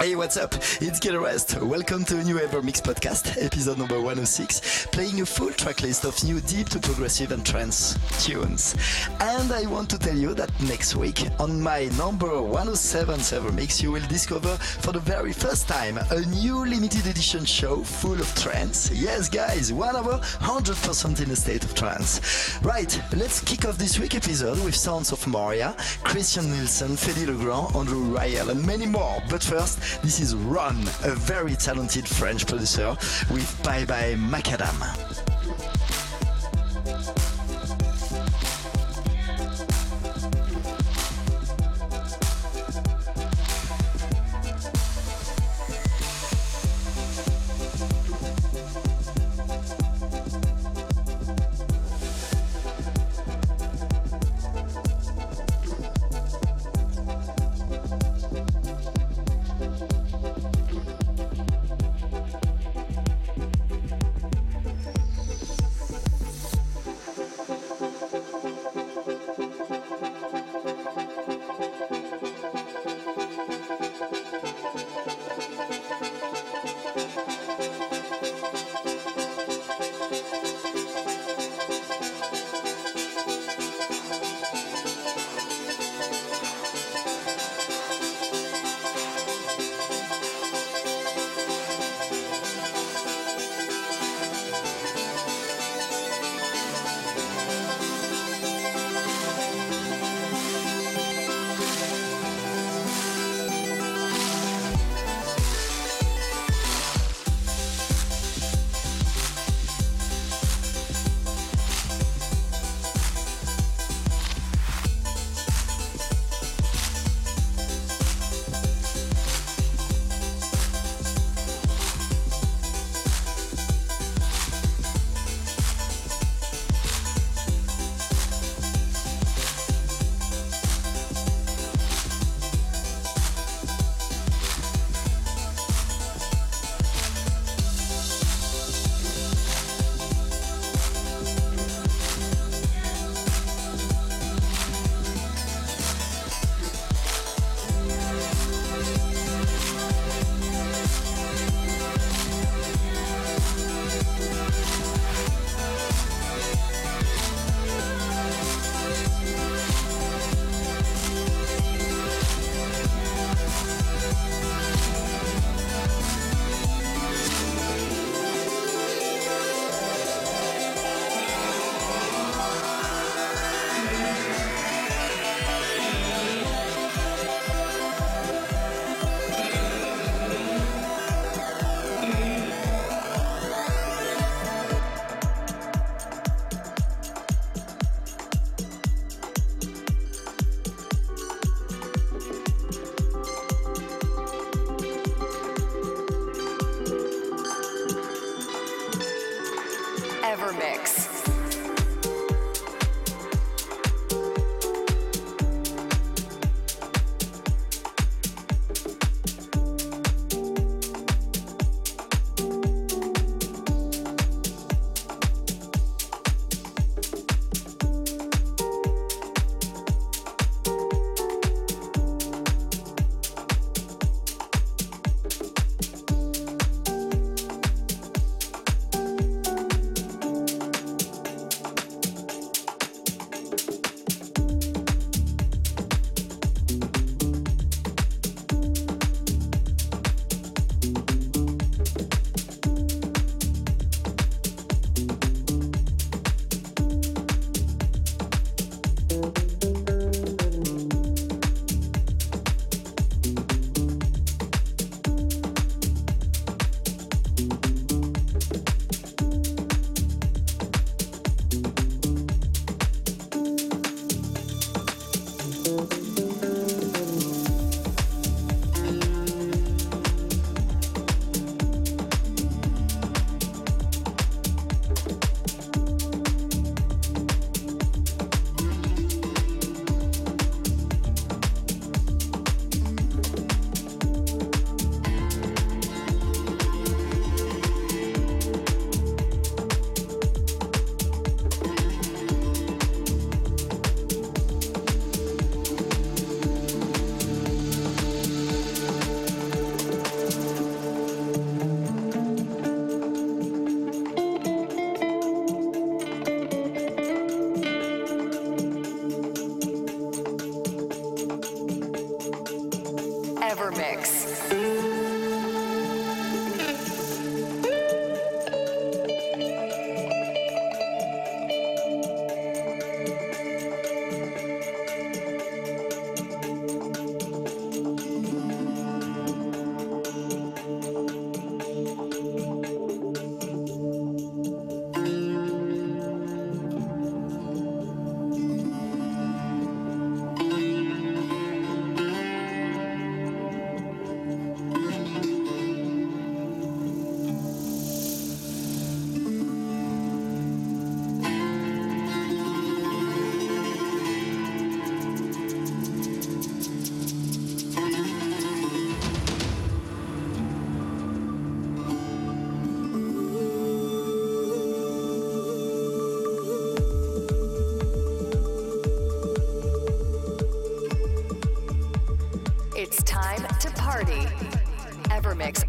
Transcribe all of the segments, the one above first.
Hey, what's up? It's Gil Everest. Welcome to a new Ever Mix podcast, episode number 106, playing a full track list of new deep to progressive and trance tunes. And I want to tell you that next week, on my number 107 Ever Mix, you will discover for the very first time a new limited edition show full of trance. Yes, guys, one hour, 100% in a state of trance. Right, let's kick off this week episode with sounds of Moria, Christian Nielsen, Fedde Le Grand, Andrew Rayel, and many more. But first, this is Ron, a very talented French producer with Bye Bye Macadam.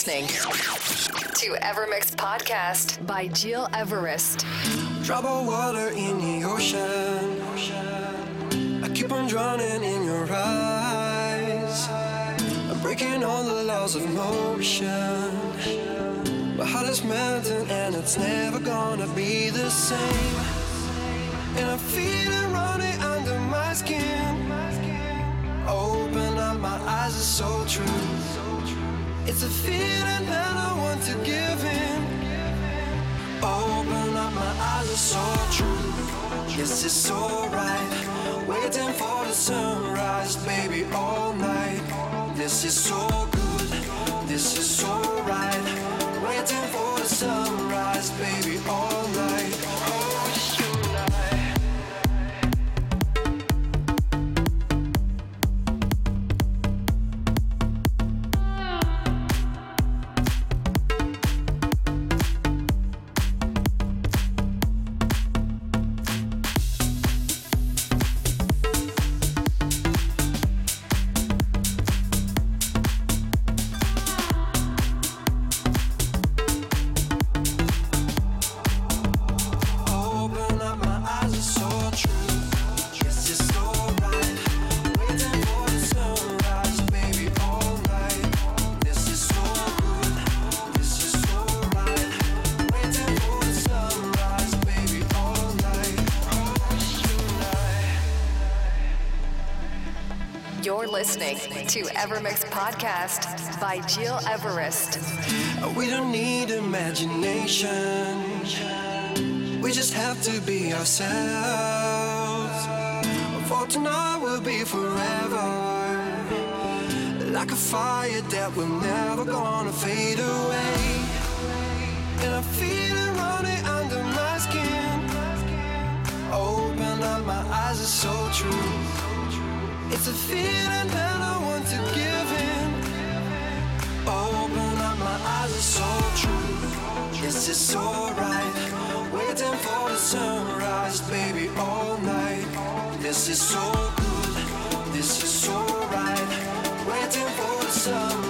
Listening to Evermix Podcast by Gil Everest. Of water in the ocean. I keep on drowning in your eyes. I'm breaking all the laws of motion. My heart is melting and it's never gonna be the same. And I feel it running under my skin. Open up, my eyes are so true. It's a feeling that I want to give in. Open up, my eyes are so true. Yes, it's so right. Waiting for the sunrise, baby, all night. This is so good. This is listening to Evermix Podcast by Gil Everest. We don't need imagination. We just have to be ourselves. For tonight will be forever. Like a fire that we're never gonna fade away. And I feel it running under my skin. Open up, my eyes are so true. It's a feeling that I want to give in. Open up, my eyes are so true. This is so right. Waiting for the sunrise, baby, all night. This is so good. This is so right. Waiting for the sunrise,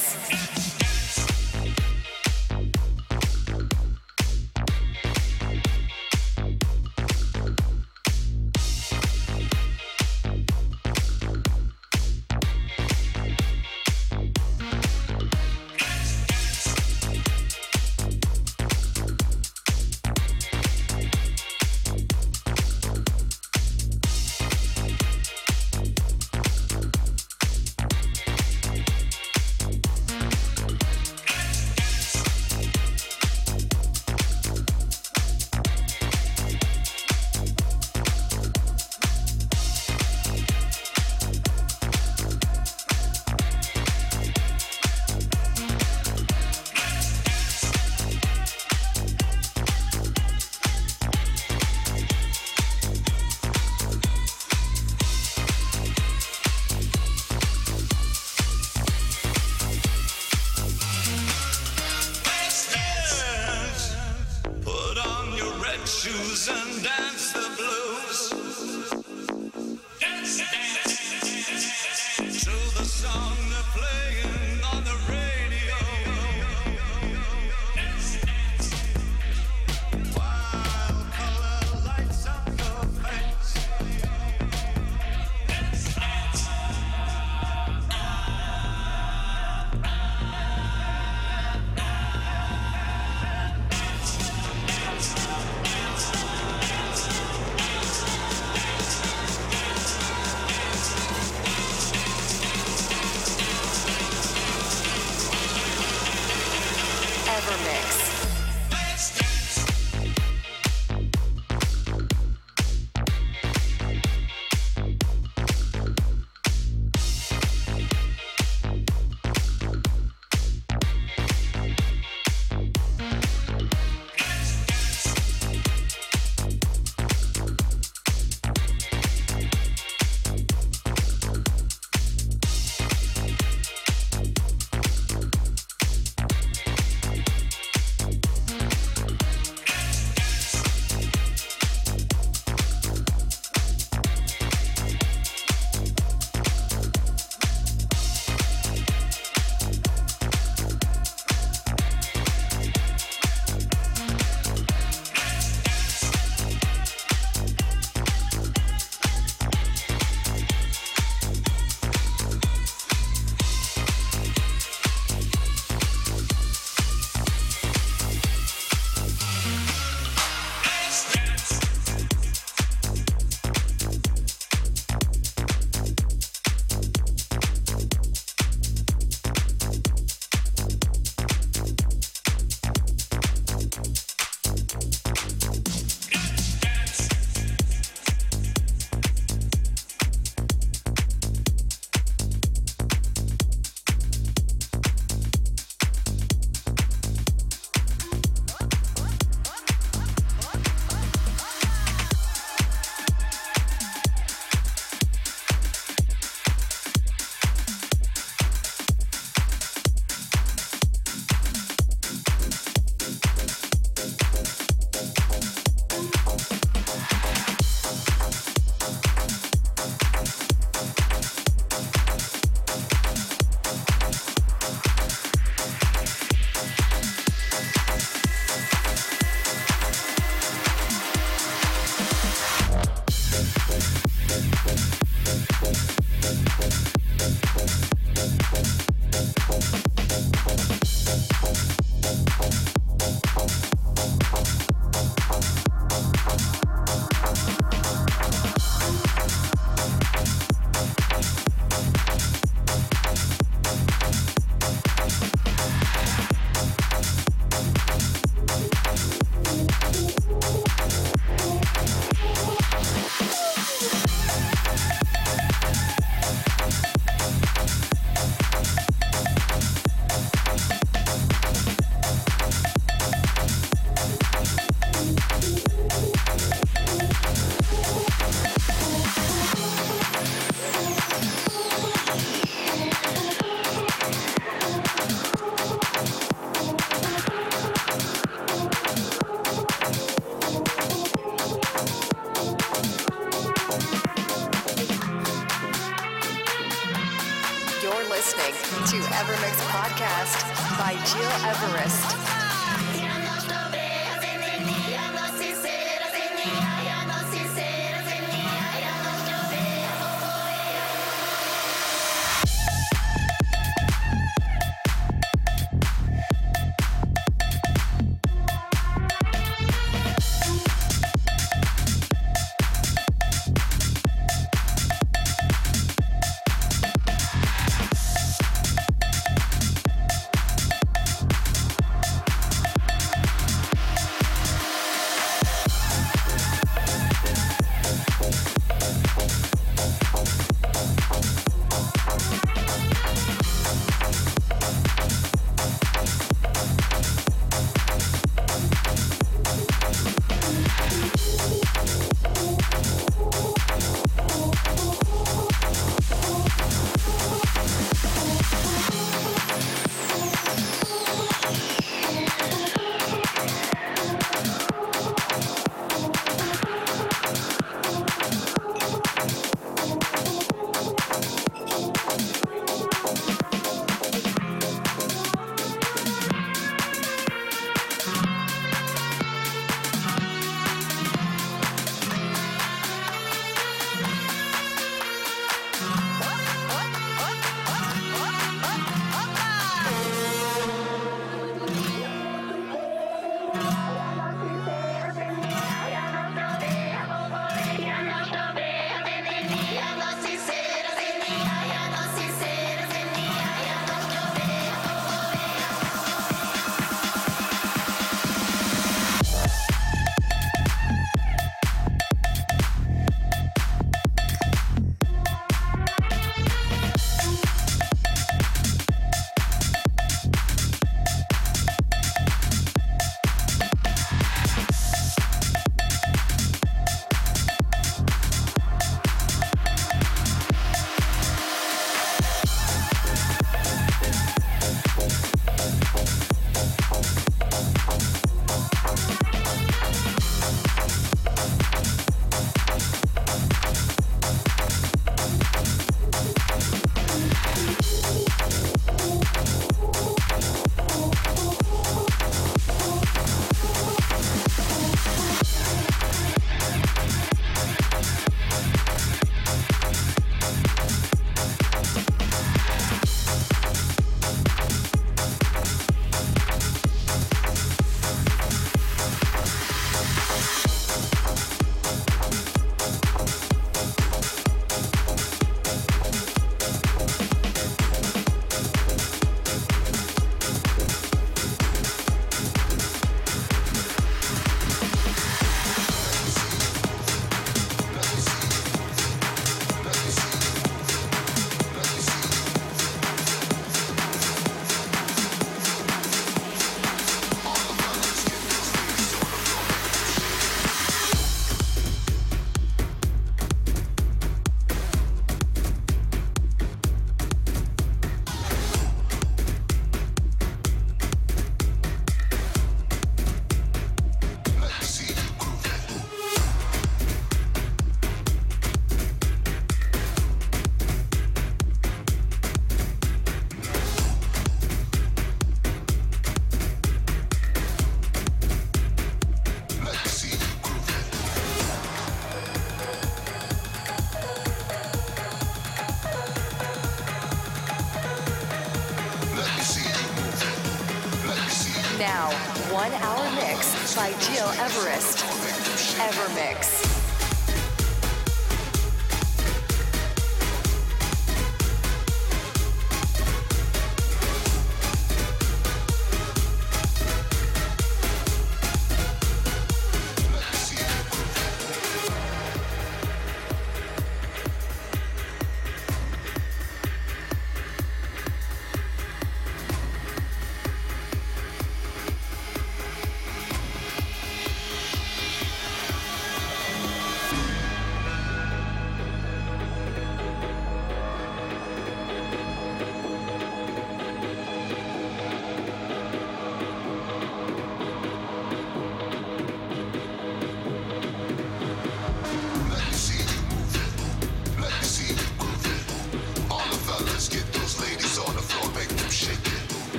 Gil Everest.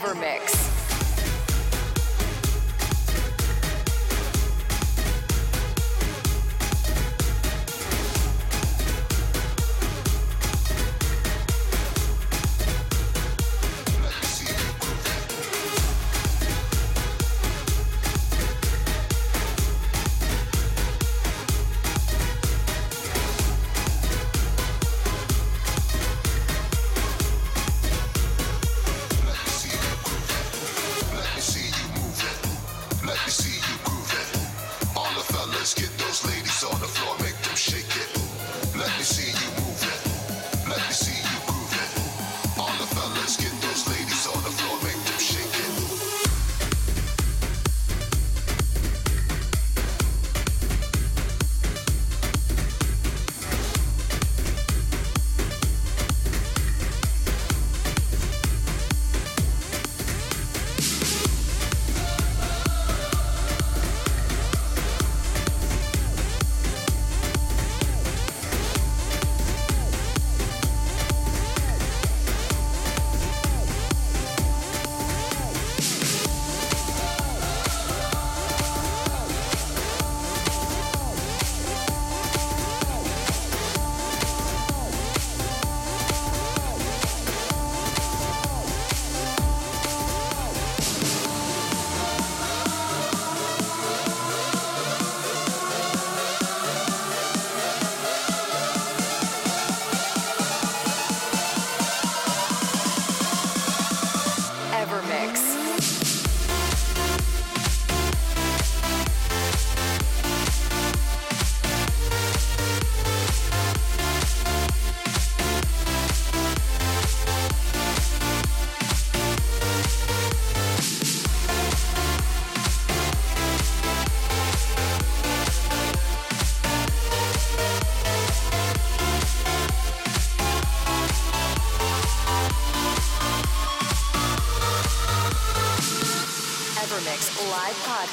Never made.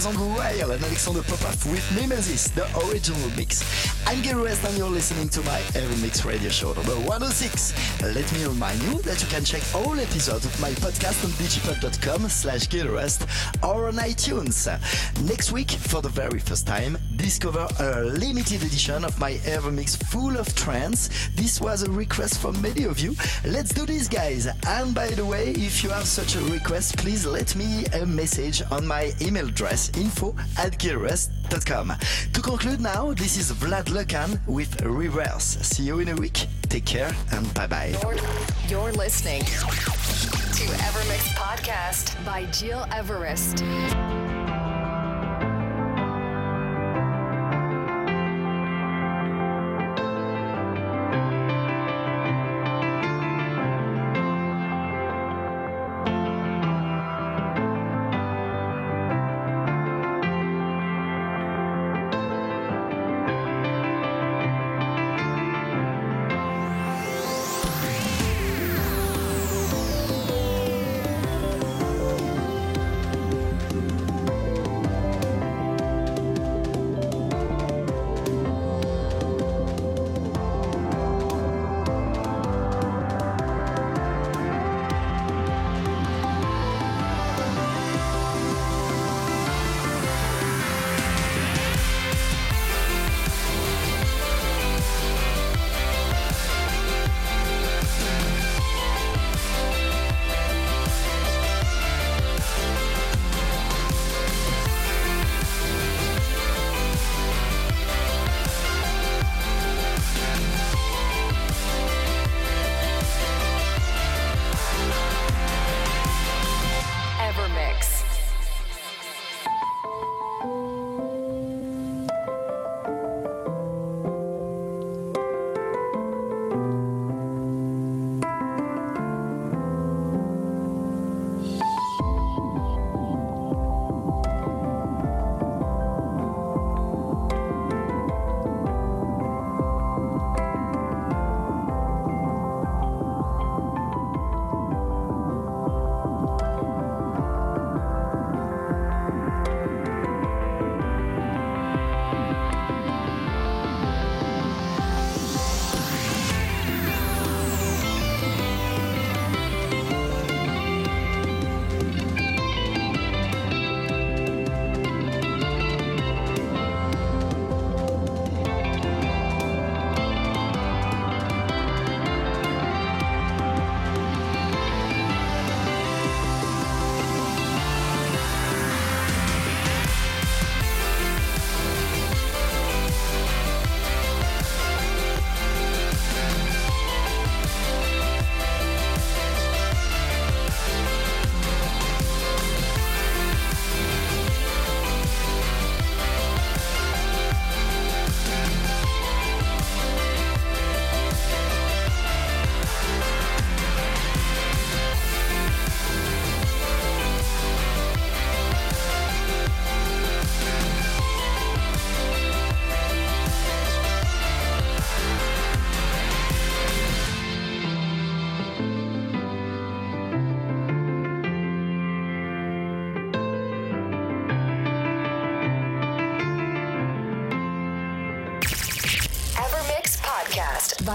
This was on the wire and Alexander Popov with Mimesis, the original mix. I'm Gil Everest and you're listening to my EverMix radio show number 106. Let me remind you that you can check all episodes of my podcast on digipod.com slash Rest or on iTunes. Next week, for the very first time, discover a limited edition of my EverMix full of trance. This was a request from many of you. Let's do this, guys. And by the way, if you have such a request, please let me a message on my email address info at gileverest.com. To conclude now, this is Vlad Lucan with Reverse. See you in a week. Take care and bye bye. You're, you're listening to Evermix Podcast by Gil Everest.